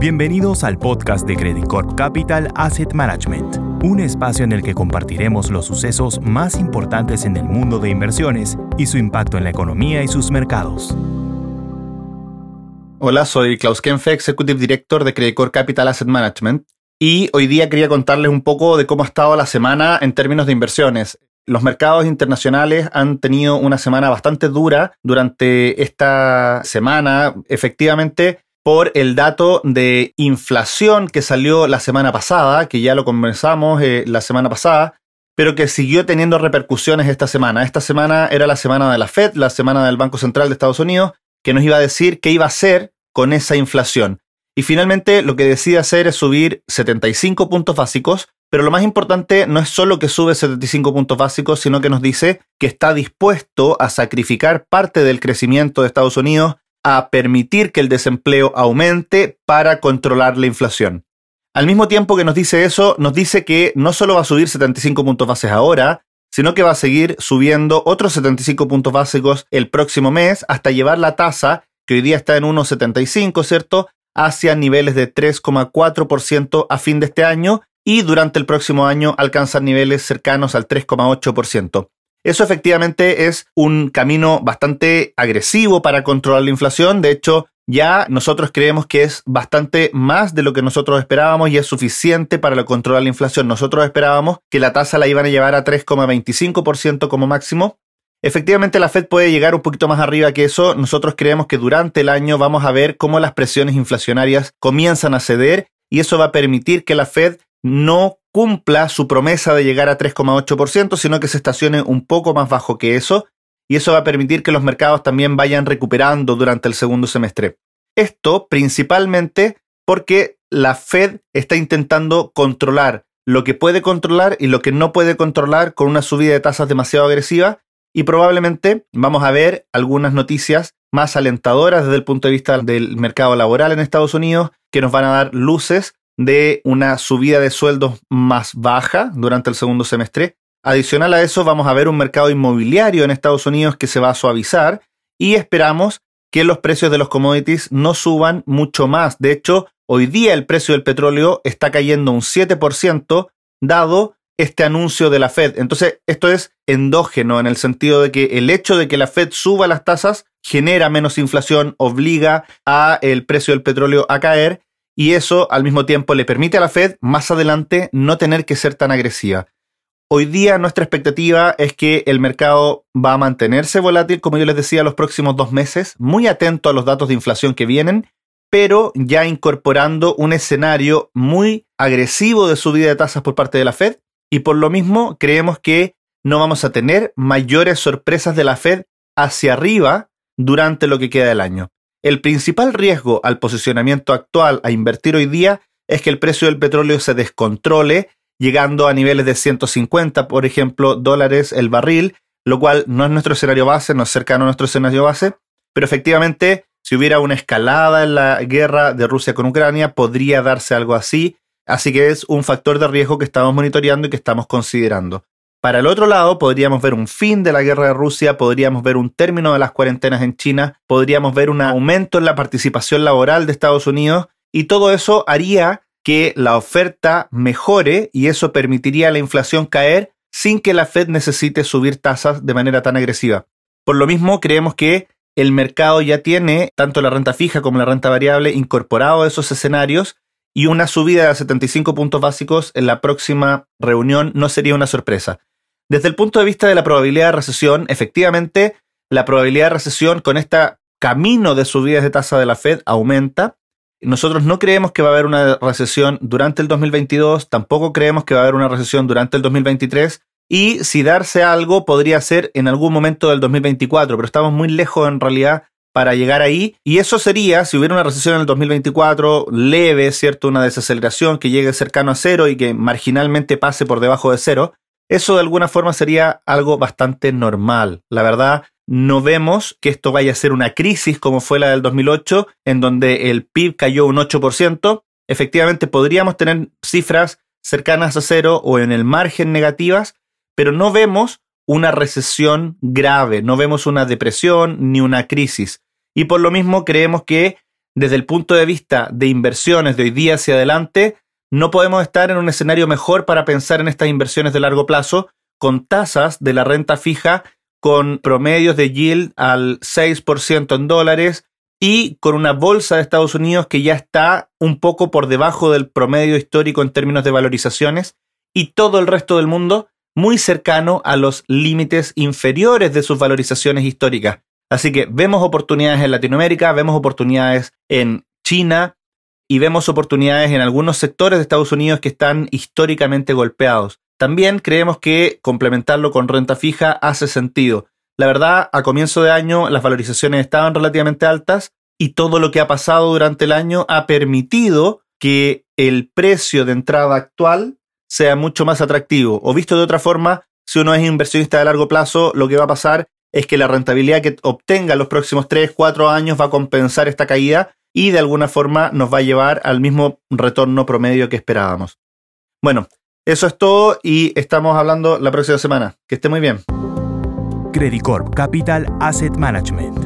Bienvenidos al podcast de Credit Corp Capital Asset Management, un espacio en el que compartiremos los sucesos más importantes en el mundo de inversiones y su impacto en la economía y sus mercados. Hola, soy Klaus Kenfe, Executive Director de Credit Corp Capital Asset Management, y hoy día quería contarles un poco de cómo ha estado la semana en términos de inversiones. Los mercados internacionales han tenido una semana bastante dura durante esta semana. Efectivamente, por el dato de inflación que salió la semana pasada, que ya lo conversamos eh, la semana pasada, pero que siguió teniendo repercusiones esta semana. Esta semana era la semana de la Fed, la semana del Banco Central de Estados Unidos, que nos iba a decir qué iba a hacer con esa inflación. Y finalmente lo que decide hacer es subir 75 puntos básicos, pero lo más importante no es solo que sube 75 puntos básicos, sino que nos dice que está dispuesto a sacrificar parte del crecimiento de Estados Unidos a permitir que el desempleo aumente para controlar la inflación. Al mismo tiempo que nos dice eso, nos dice que no solo va a subir 75 puntos bases ahora, sino que va a seguir subiendo otros 75 puntos básicos el próximo mes hasta llevar la tasa, que hoy día está en 1,75, ¿cierto?, hacia niveles de 3,4% a fin de este año y durante el próximo año alcanzar niveles cercanos al 3,8%. Eso efectivamente es un camino bastante agresivo para controlar la inflación. De hecho, ya nosotros creemos que es bastante más de lo que nosotros esperábamos y es suficiente para controlar la inflación. Nosotros esperábamos que la tasa la iban a llevar a 3,25% como máximo. Efectivamente, la Fed puede llegar un poquito más arriba que eso. Nosotros creemos que durante el año vamos a ver cómo las presiones inflacionarias comienzan a ceder y eso va a permitir que la Fed no cumpla su promesa de llegar a 3,8%, sino que se estacione un poco más bajo que eso, y eso va a permitir que los mercados también vayan recuperando durante el segundo semestre. Esto principalmente porque la Fed está intentando controlar lo que puede controlar y lo que no puede controlar con una subida de tasas demasiado agresiva y probablemente vamos a ver algunas noticias más alentadoras desde el punto de vista del mercado laboral en Estados Unidos que nos van a dar luces de una subida de sueldos más baja durante el segundo semestre. Adicional a eso, vamos a ver un mercado inmobiliario en Estados Unidos que se va a suavizar y esperamos que los precios de los commodities no suban mucho más. De hecho, hoy día el precio del petróleo está cayendo un 7% dado este anuncio de la Fed. Entonces, esto es endógeno en el sentido de que el hecho de que la Fed suba las tasas genera menos inflación, obliga a el precio del petróleo a caer y eso al mismo tiempo le permite a la Fed más adelante no tener que ser tan agresiva. Hoy día nuestra expectativa es que el mercado va a mantenerse volátil, como yo les decía, los próximos dos meses, muy atento a los datos de inflación que vienen, pero ya incorporando un escenario muy agresivo de subida de tasas por parte de la Fed y por lo mismo creemos que no vamos a tener mayores sorpresas de la Fed hacia arriba durante lo que queda del año. El principal riesgo al posicionamiento actual a invertir hoy día es que el precio del petróleo se descontrole, llegando a niveles de 150, por ejemplo, dólares el barril, lo cual no es nuestro escenario base, no es cercano a nuestro escenario base, pero efectivamente, si hubiera una escalada en la guerra de Rusia con Ucrania, podría darse algo así, así que es un factor de riesgo que estamos monitoreando y que estamos considerando. Para el otro lado, podríamos ver un fin de la guerra de Rusia, podríamos ver un término de las cuarentenas en China, podríamos ver un aumento en la participación laboral de Estados Unidos y todo eso haría que la oferta mejore y eso permitiría a la inflación caer sin que la Fed necesite subir tasas de manera tan agresiva. Por lo mismo, creemos que el mercado ya tiene tanto la renta fija como la renta variable incorporado a esos escenarios y una subida de 75 puntos básicos en la próxima reunión no sería una sorpresa. Desde el punto de vista de la probabilidad de recesión, efectivamente, la probabilidad de recesión con este camino de subidas de tasa de la Fed aumenta. Nosotros no creemos que va a haber una recesión durante el 2022, tampoco creemos que va a haber una recesión durante el 2023 y si darse algo podría ser en algún momento del 2024, pero estamos muy lejos en realidad para llegar ahí y eso sería si hubiera una recesión en el 2024 leve, ¿cierto? Una desaceleración que llegue cercano a cero y que marginalmente pase por debajo de cero, eso de alguna forma sería algo bastante normal. La verdad, no vemos que esto vaya a ser una crisis como fue la del 2008, en donde el PIB cayó un 8%. Efectivamente, podríamos tener cifras cercanas a cero o en el margen negativas, pero no vemos una recesión grave, no vemos una depresión ni una crisis. Y por lo mismo creemos que desde el punto de vista de inversiones de hoy día hacia adelante, no podemos estar en un escenario mejor para pensar en estas inversiones de largo plazo con tasas de la renta fija con promedios de yield al 6% en dólares y con una bolsa de Estados Unidos que ya está un poco por debajo del promedio histórico en términos de valorizaciones y todo el resto del mundo muy cercano a los límites inferiores de sus valorizaciones históricas. Así que vemos oportunidades en Latinoamérica, vemos oportunidades en China y vemos oportunidades en algunos sectores de Estados Unidos que están históricamente golpeados. También creemos que complementarlo con renta fija hace sentido. La verdad, a comienzo de año las valorizaciones estaban relativamente altas y todo lo que ha pasado durante el año ha permitido que el precio de entrada actual sea mucho más atractivo. O visto de otra forma, si uno es inversionista de largo plazo, lo que va a pasar es que la rentabilidad que obtenga en los próximos 3, 4 años va a compensar esta caída y de alguna forma nos va a llevar al mismo retorno promedio que esperábamos. Bueno, eso es todo y estamos hablando la próxima semana. Que esté muy bien. Credit Corp Capital Asset Management